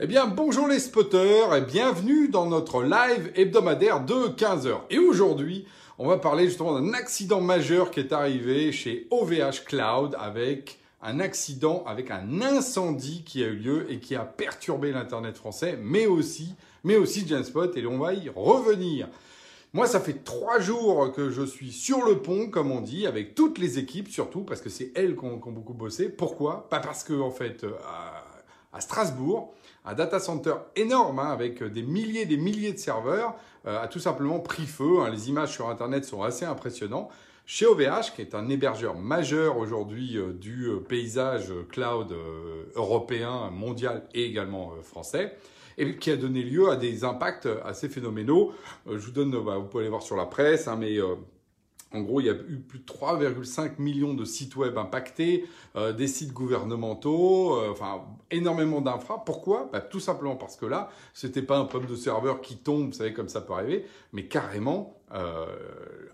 Eh bien, bonjour les spotters et bienvenue dans notre live hebdomadaire de 15h. Et aujourd'hui, on va parler justement d'un accident majeur qui est arrivé chez OVH Cloud avec un accident, avec un incendie qui a eu lieu et qui a perturbé l'Internet français, mais aussi, mais aussi Genspot et on va y revenir. Moi, ça fait trois jours que je suis sur le pont, comme on dit, avec toutes les équipes, surtout parce que c'est elles qui ont, beaucoup bossé. Pourquoi? Pas parce que, en fait, à Strasbourg, un data center énorme hein, avec des milliers et des milliers de serveurs euh, a tout simplement pris feu. Hein. Les images sur Internet sont assez impressionnantes. Chez OVH, qui est un hébergeur majeur aujourd'hui euh, du euh, paysage cloud européen, mondial et également français, et qui a donné lieu à des impacts assez phénoménaux. je vous donne, bah, vous pouvez aller voir sur la presse, hein, mais en gros, il y a eu plus de 3,5 millions de sites web impactés, euh, des sites gouvernementaux, euh, enfin énormément d'infra. Pourquoi? Bah, Tout simplement parce que là, ce n'était pas un problème de serveur qui tombe, vous savez comme ça peut arriver, mais carrément euh,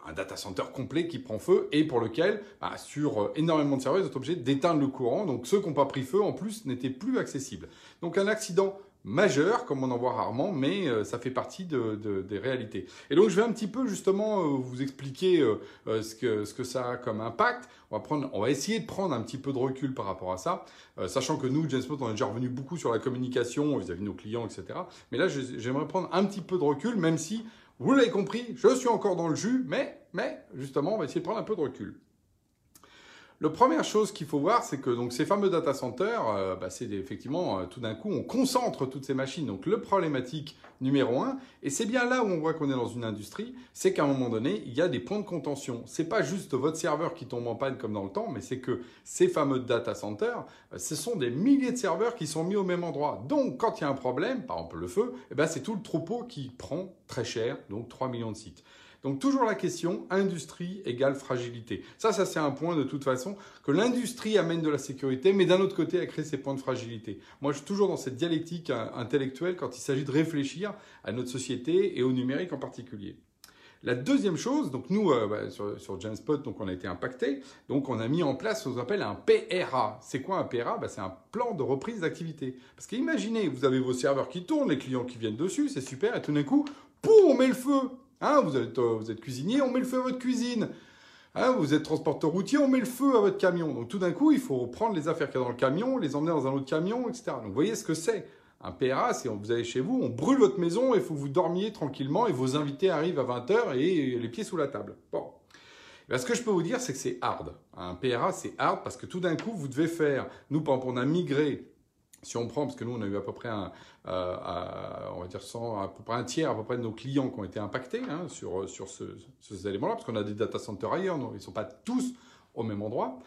un data center complet qui prend feu et pour lequel, bah, sur énormément de serveurs, vous êtes obligé d'éteindre le courant. Donc ceux qui n'ont pas pris feu, en plus, n'étaient plus accessibles. Donc un accident majeur, comme on en voit rarement, mais euh, ça fait partie de, des réalités. Et donc je vais un petit peu justement euh, vous expliquer euh, ce, que, ça a comme impact. On va, essayer de prendre un petit peu de recul par rapport à ça, sachant que nous, James on est déjà revenu beaucoup sur la communication vis-à-vis de nos clients, etc. Mais là, j'aimerais prendre un petit peu de recul, même si, vous l'avez compris, je suis encore dans le jus, mais, mais justement, on va essayer de prendre un peu de recul. La première chose qu'il faut voir, c'est que donc ces fameux data centers, euh, bah, c'est effectivement euh, tout d'un coup on concentre toutes ces machines. Donc le problématique numéro un, et c'est bien là où on voit qu'on est dans une industrie, c'est qu'à un moment donné il y a des points de contention. C'est pas juste votre serveur qui tombe en panne comme dans le temps, mais c'est que ces fameux data centers, euh, ce sont des milliers de serveurs qui sont mis au même endroit. Donc quand il y a un problème, par exemple le feu, eh ben, c'est tout le troupeau qui prend très cher, donc 3 millions de sites. Donc toujours la question, industrie égale fragilité. Ça, ça c'est un point de toute façon que l'industrie amène de la sécurité, mais d'un autre côté, elle crée ses points de fragilité. Moi, je suis toujours dans cette dialectique hein, intellectuelle quand il s'agit de réfléchir à notre société et au numérique en particulier. La deuxième chose, donc nous, euh, bah, sur, sur Genspot, donc on a été impacté, donc on a mis en place ce qu'on appelle un PRA. C'est quoi un PRA bah, C'est un plan de reprise d'activité. Parce qu'imaginez, vous avez vos serveurs qui tournent, les clients qui viennent dessus, c'est super, et tout d'un coup, poum, on met le feu. Hein, vous, êtes, euh, vous êtes cuisinier, on met le feu à votre cuisine. Hein, vous êtes transporteur routier, on met le feu à votre camion. Donc tout d'un coup, il faut prendre les affaires qu'il y a dans le camion, les emmener dans un autre camion, etc. Donc vous voyez ce que c'est. Un PRA, c'est vous allez chez vous, on brûle votre maison et faut que vous dormiez tranquillement et vos invités arrivent à 20h et les pieds sous la table. Bon. Ben, ce que je peux vous dire, c'est que c'est hard. Un PRA, c'est hard parce que tout d'un coup, vous devez faire, nous, par exemple, on a migré si on prend, parce que nous, on a eu à peu près un, euh, dire à peu près un tiers à peu près de nos clients qui ont été impactés hein, sur, sur ces éléments-là, parce qu'on a des data centers ailleurs, donc ils ne sont pas tous au même endroit.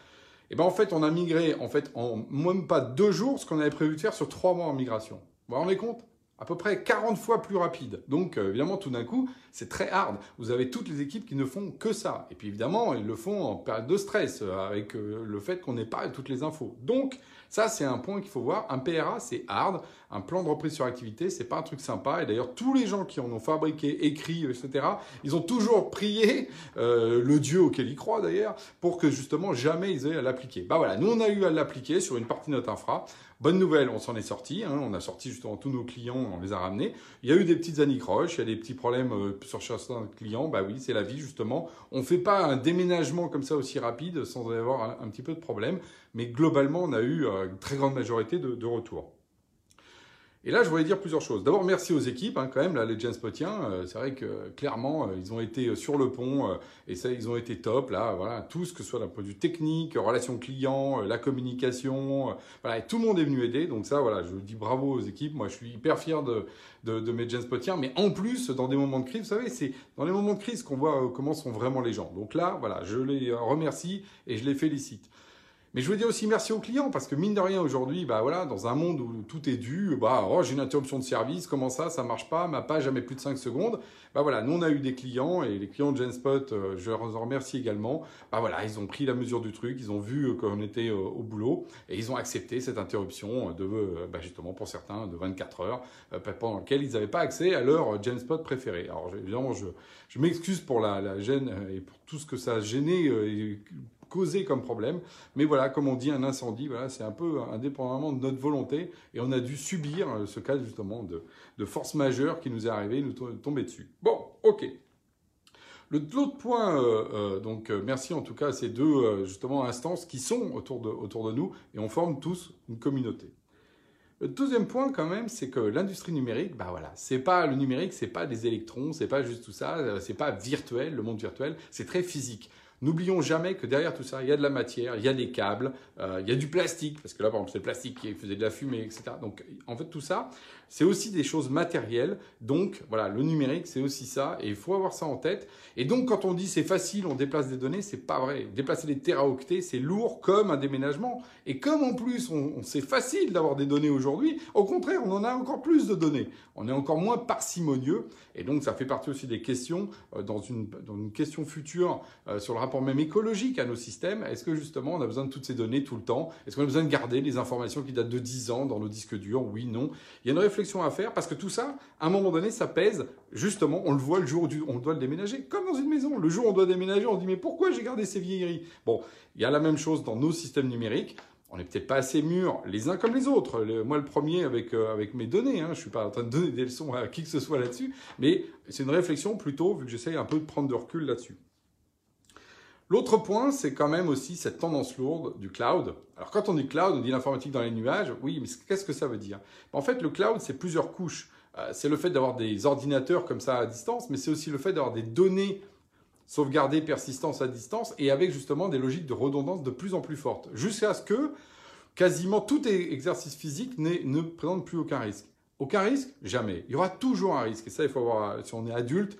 Et ben en fait, on a migré en fait en même pas deux jours ce qu'on avait prévu de faire sur trois mois en migration. Vous vous rendez compte? À peu près 40 fois plus rapide. Donc euh, évidemment, tout d'un coup, c'est très hard. Vous avez toutes les équipes qui ne font que ça. Et puis évidemment, ils le font en période de stress, euh, avec le fait qu'on n'ait pas toutes les infos. Donc ça, c'est un point qu'il faut voir. Un PRA, c'est hard. Un plan de reprise sur activité, c'est pas un truc sympa. Et d'ailleurs, tous les gens qui en ont fabriqué, écrit, etc., ils ont toujours prié euh, le Dieu auquel ils croient d'ailleurs, pour que justement jamais ils aient à l'appliquer. Bah voilà, nous on a eu à l'appliquer sur une partie de notre infra. Bonne nouvelle, on s'en est sorti. Hein. on a sorti justement tous nos clients, on les a ramenés. Il y a eu des petites anicroches, il y a des petits problèmes euh, sur certains clients. Bah oui, c'est la vie justement. On ne fait pas un déménagement comme ça aussi rapide sans avoir un, petit peu de problème. Mais globalement, on a eu euh, une très grande majorité de, de retours. Et là, je voulais dire plusieurs choses. D'abord, merci aux équipes, hein, quand même, là, les Spotiens. Euh, c'est vrai que clairement, euh, ils ont été euh, sur le pont et ça, ils ont été top, là, voilà, tous, que ce soit d'un point de vue technique, relation client, la communication, voilà, tout le monde est venu aider. Donc ça, voilà, je dis bravo aux équipes. Moi, je suis hyper fier de, mes Spotiens. Mais en plus, dans des moments de crise, vous savez, c'est dans les moments de crise qu'on voit comment sont vraiment les gens. Donc là, voilà, je les remercie et je les félicite. Mais je veux dire aussi merci aux clients parce que mine de rien aujourd'hui, bah voilà, dans un monde où tout est dû, bah oh, j'ai une interruption de service, comment ça, ça marche pas, ma page jamais plus de 5 secondes. Bah voilà, nous on a eu des clients et les clients de Genspot, euh, je en remercie également. Bah voilà, ils ont pris la mesure du truc, ils ont vu euh, qu'on était euh, au boulot et ils ont accepté cette interruption de bah, justement pour certains de 24 heures pendant laquelle ils n'avaient pas accès à leur Genspot préféré. Alors évidemment, je, m'excuse pour la, gêne et pour tout ce que ça a gêné causé comme problème. Mais voilà, comme on dit, un incendie, voilà, c'est un peu indépendamment de notre volonté. Et on a dû subir euh, ce cas justement de, de force majeure qui nous est arrivé, nous tomber dessus. Bon, ok. L'autre point, euh, euh, donc merci en tout cas à ces deux justement instances qui sont autour de, autour de nous et on forme tous une communauté. Le deuxième point quand même, c'est que l'industrie numérique, bah voilà, c'est pas le numérique, c'est pas des électrons, c'est pas juste tout ça, c'est pas virtuel, le monde virtuel, c'est très physique. N'oublions jamais que derrière tout ça, il y a de la matière, il y a des câbles, euh, il y a du plastique, parce que là, par exemple, c'est le plastique qui faisait de la fumée, etc. Donc, en fait, tout ça, c'est aussi des choses matérielles. Donc, voilà, le numérique, c'est aussi ça, et il faut avoir ça en tête. Et donc, quand on dit c'est facile, on déplace des données, c'est pas vrai. Déplacer des téraoctets, c'est lourd comme un déménagement. Et comme en plus, on, c'est facile d'avoir des données aujourd'hui, au contraire, on en a encore plus de données. On est encore moins parcimonieux, et donc ça fait partie aussi des questions euh, dans, une, dans une question future euh, sur le rapport même écologique à nos systèmes. Est-ce que justement, on a besoin de toutes ces données tout le temps? Est-ce qu'on a besoin de garder les informations qui datent de 10 ans dans nos disques durs? Oui, non. Il y a une réflexion à faire parce que tout ça, à un moment donné, ça pèse. Justement, on le voit le jour où on doit le déménager, comme dans une maison. Le jour où on doit déménager, on se dit mais pourquoi j'ai gardé ces vieilleries? Bon, il y a la même chose dans nos systèmes numériques. On n'est peut-être pas assez mûrs les uns comme les autres. moi, le premier avec, euh, mes données. Hein, je ne suis pas en train de donner des leçons à qui que ce soit là-dessus. Mais c'est une réflexion plutôt, vu que j'essaye un peu de prendre de recul là-dessus. L'autre point, c'est quand même aussi cette tendance lourde du cloud. Alors quand on dit cloud, on dit l'informatique dans les nuages. Oui, mais qu'est-ce que ça veut dire? En fait, le cloud, c'est plusieurs couches. Euh, c'est le fait d'avoir des ordinateurs comme ça à distance, mais c'est aussi le fait d'avoir des données sauvegardées, persistance à distance, et avec justement des logiques de redondance de plus en plus fortes, jusqu'à ce que quasiment tout exercice physique ne présente plus aucun risque. Aucun risque? Jamais. Il y aura toujours un risque. Et ça, il faut voir, si on est adulte,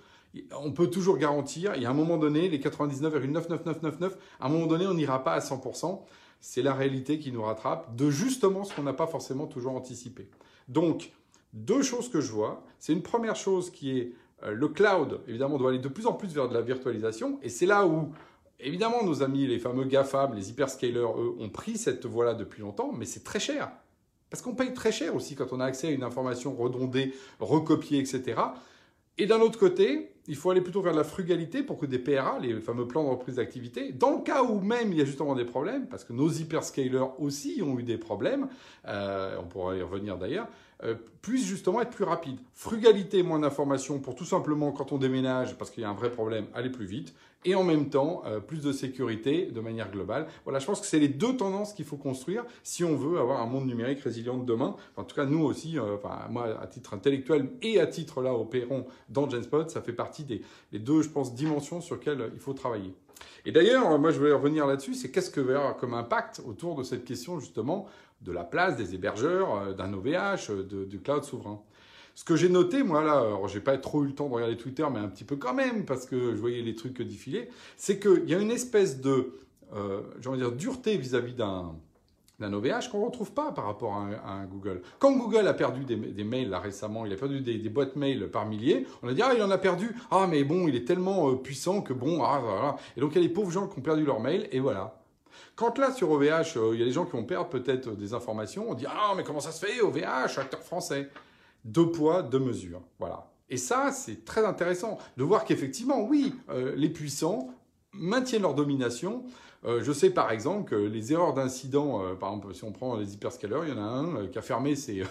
on peut toujours garantir, il y a un moment donné, les 99,99999, à un moment donné, on n'ira pas à 100%. C'est la réalité qui nous rattrape de justement ce qu'on n'a pas forcément toujours anticipé. Donc, deux choses que je vois. C'est une première chose qui est euh, le cloud, évidemment, doit aller de plus en plus vers de la virtualisation. Et c'est là où, évidemment, nos amis, les fameux GAFAM, les hyperscalers, eux, ont pris cette voie-là depuis longtemps, mais c'est très cher. Parce qu'on paye très cher aussi quand on a accès à une information redondée, recopiée, etc. Et d'un autre côté, il faut aller plutôt vers la frugalité pour que des PRA, les fameux plans de reprise d'activité, dans le cas où même il y a justement des problèmes, parce que nos hyperscalers aussi ont eu des problèmes, euh, on pourra y revenir d'ailleurs, euh, puissent justement être plus rapides. Frugalité, moins d'informations pour tout simplement quand on déménage, parce qu'il y a un vrai problème, aller plus vite et en même temps euh, plus de sécurité de manière globale. Voilà, je pense que c'est les deux tendances qu'il faut construire si on veut avoir un monde numérique résilient de demain. en tout cas, nous aussi, euh, enfin, moi à titre intellectuel et à titre là opérant dans Genspot, ça fait partie des deux, je pense, dimensions sur lesquelles il faut travailler. Et d'ailleurs, moi je voulais revenir là-dessus, c'est qu'est-ce que va y avoir comme impact autour de cette question justement de la place des hébergeurs, euh, d'un OVH, du cloud souverain? Ce que j'ai noté, moi, là, alors j'ai pas trop eu le temps de regarder Twitter, mais un petit peu quand même, parce que je voyais les trucs défiler, c'est qu'il y a une espèce de, euh, dire, dureté vis-à-vis d'un d'un OVH qu'on ne retrouve pas par rapport à un, Google. Quand Google a perdu des, mails là récemment, il a perdu des, boîtes mail par milliers, on a dit ah il en a perdu, ah mais bon il est tellement euh, puissant que bon ah voilà. Et donc il y a les pauvres gens qui ont perdu leur mail et voilà. Quand là sur OVH euh, il y a des gens qui vont perdre peut-être des informations, on dit ah mais comment ça se fait OVH acteur français? Deux poids, deux mesures. Voilà. Et ça, c'est très intéressant de voir qu'effectivement, oui, euh, les puissants maintiennent leur domination. Euh, je sais par exemple que les erreurs d'incident, euh, par exemple, si on prend les hyperscalers, il y en a un qui a fermé ses,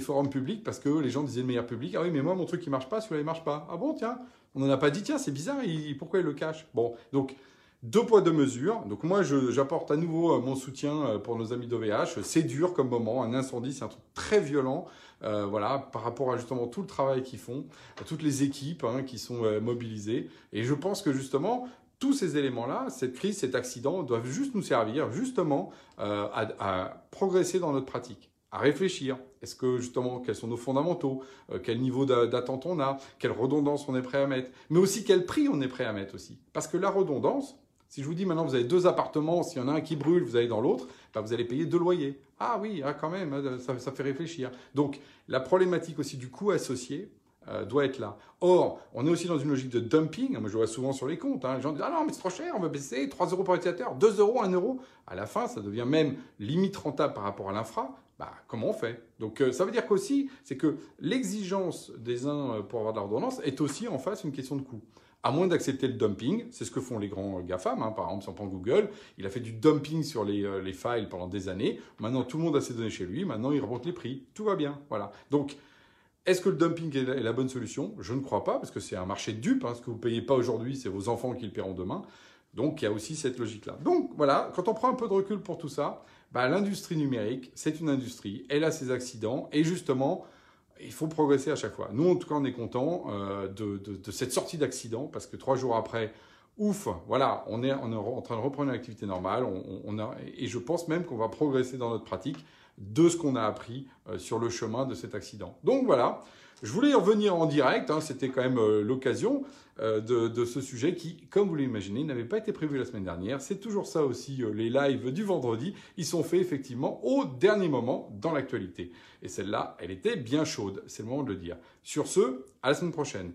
forums publics parce que les gens disaient de manière publique Ah oui, mais moi, mon truc, il marche pas, celui-là, il marche pas. Ah bon, tiens, on n'en a pas dit, tiens, c'est bizarre, pourquoi il le cache? Bon, donc deux poids, deux mesures. Donc moi, j'apporte à nouveau euh, mon soutien euh, pour nos amis d'OVH. C'est dur comme moment. Un incendie, c'est un truc très violent. Euh, voilà, par rapport à justement tout le travail qu'ils font, à toutes les équipes hein, qui sont mobilisées. Et je pense que justement, tous ces éléments-là, cette crise, cet accident, doivent juste nous servir justement à, progresser dans notre pratique à réfléchir. Est-ce que justement, quels sont nos fondamentaux Quel niveau d'attente on a Quelle redondance on est prêt à mettre Mais aussi quel prix on est prêt à mettre aussi. Parce que la redondance, si je vous dis maintenant vous avez deux appartements, s'il y en a un qui brûle, vous allez dans l'autre, bah, vous allez payer deux loyers. Ah oui, ah, quand même, hein, ça, fait réfléchir. Donc la problématique aussi du coût associé euh, doit être là. Or, on est aussi dans une logique de dumping. Moi, je vois souvent sur les comptes, hein, les gens disent Ah non, mais c'est trop cher, on va baisser 3 euros par utilisateur, 2 euros, 1 euro. À la fin, ça devient même limite rentable par rapport à l'infra. Bah, comment on fait? Donc, euh, ça veut dire qu'aussi, c'est que l'exigence des uns euh, pour avoir de l'ordonnance est aussi en face une question de coût. à moins d'accepter le dumping. C'est ce que font les grands GAFAM. Hein. Par exemple, si on prend Google, il a fait du dumping sur les, euh, les, files pendant des années. Maintenant, tout le monde a ses données chez lui. Maintenant, il remonte les prix. Tout va bien. Voilà. Donc, est-ce que le dumping est la, bonne solution? Je ne crois pas, parce que c'est un marché de dupes. Hein. Ce que vous ne payez pas aujourd'hui, c'est vos enfants qui le paieront demain. Donc, il y a aussi cette logique-là. Donc, voilà, quand on prend un peu de recul pour tout ça, bah, l'industrie numérique, c'est une industrie. Elle a ses accidents. Et justement, il faut progresser à chaque fois. Nous, en tout cas, on est content euh, de, cette sortie d'accident parce que trois jours après, ouf, voilà, on est, en train de reprendre une activité normale. Et je pense même qu'on va progresser dans notre pratique de ce qu'on a appris euh, sur le chemin de cet accident. Donc voilà, je voulais y revenir en direct, hein, c'était quand même euh, l'occasion euh, de, ce sujet qui, comme vous l'imaginez, n'avait pas été prévu la semaine dernière. C'est toujours ça aussi, les lives du vendredi, ils sont faits effectivement au dernier moment dans l'actualité. Et celle-là, elle était bien chaude, c'est le moment de le dire. Sur ce, à la semaine prochaine.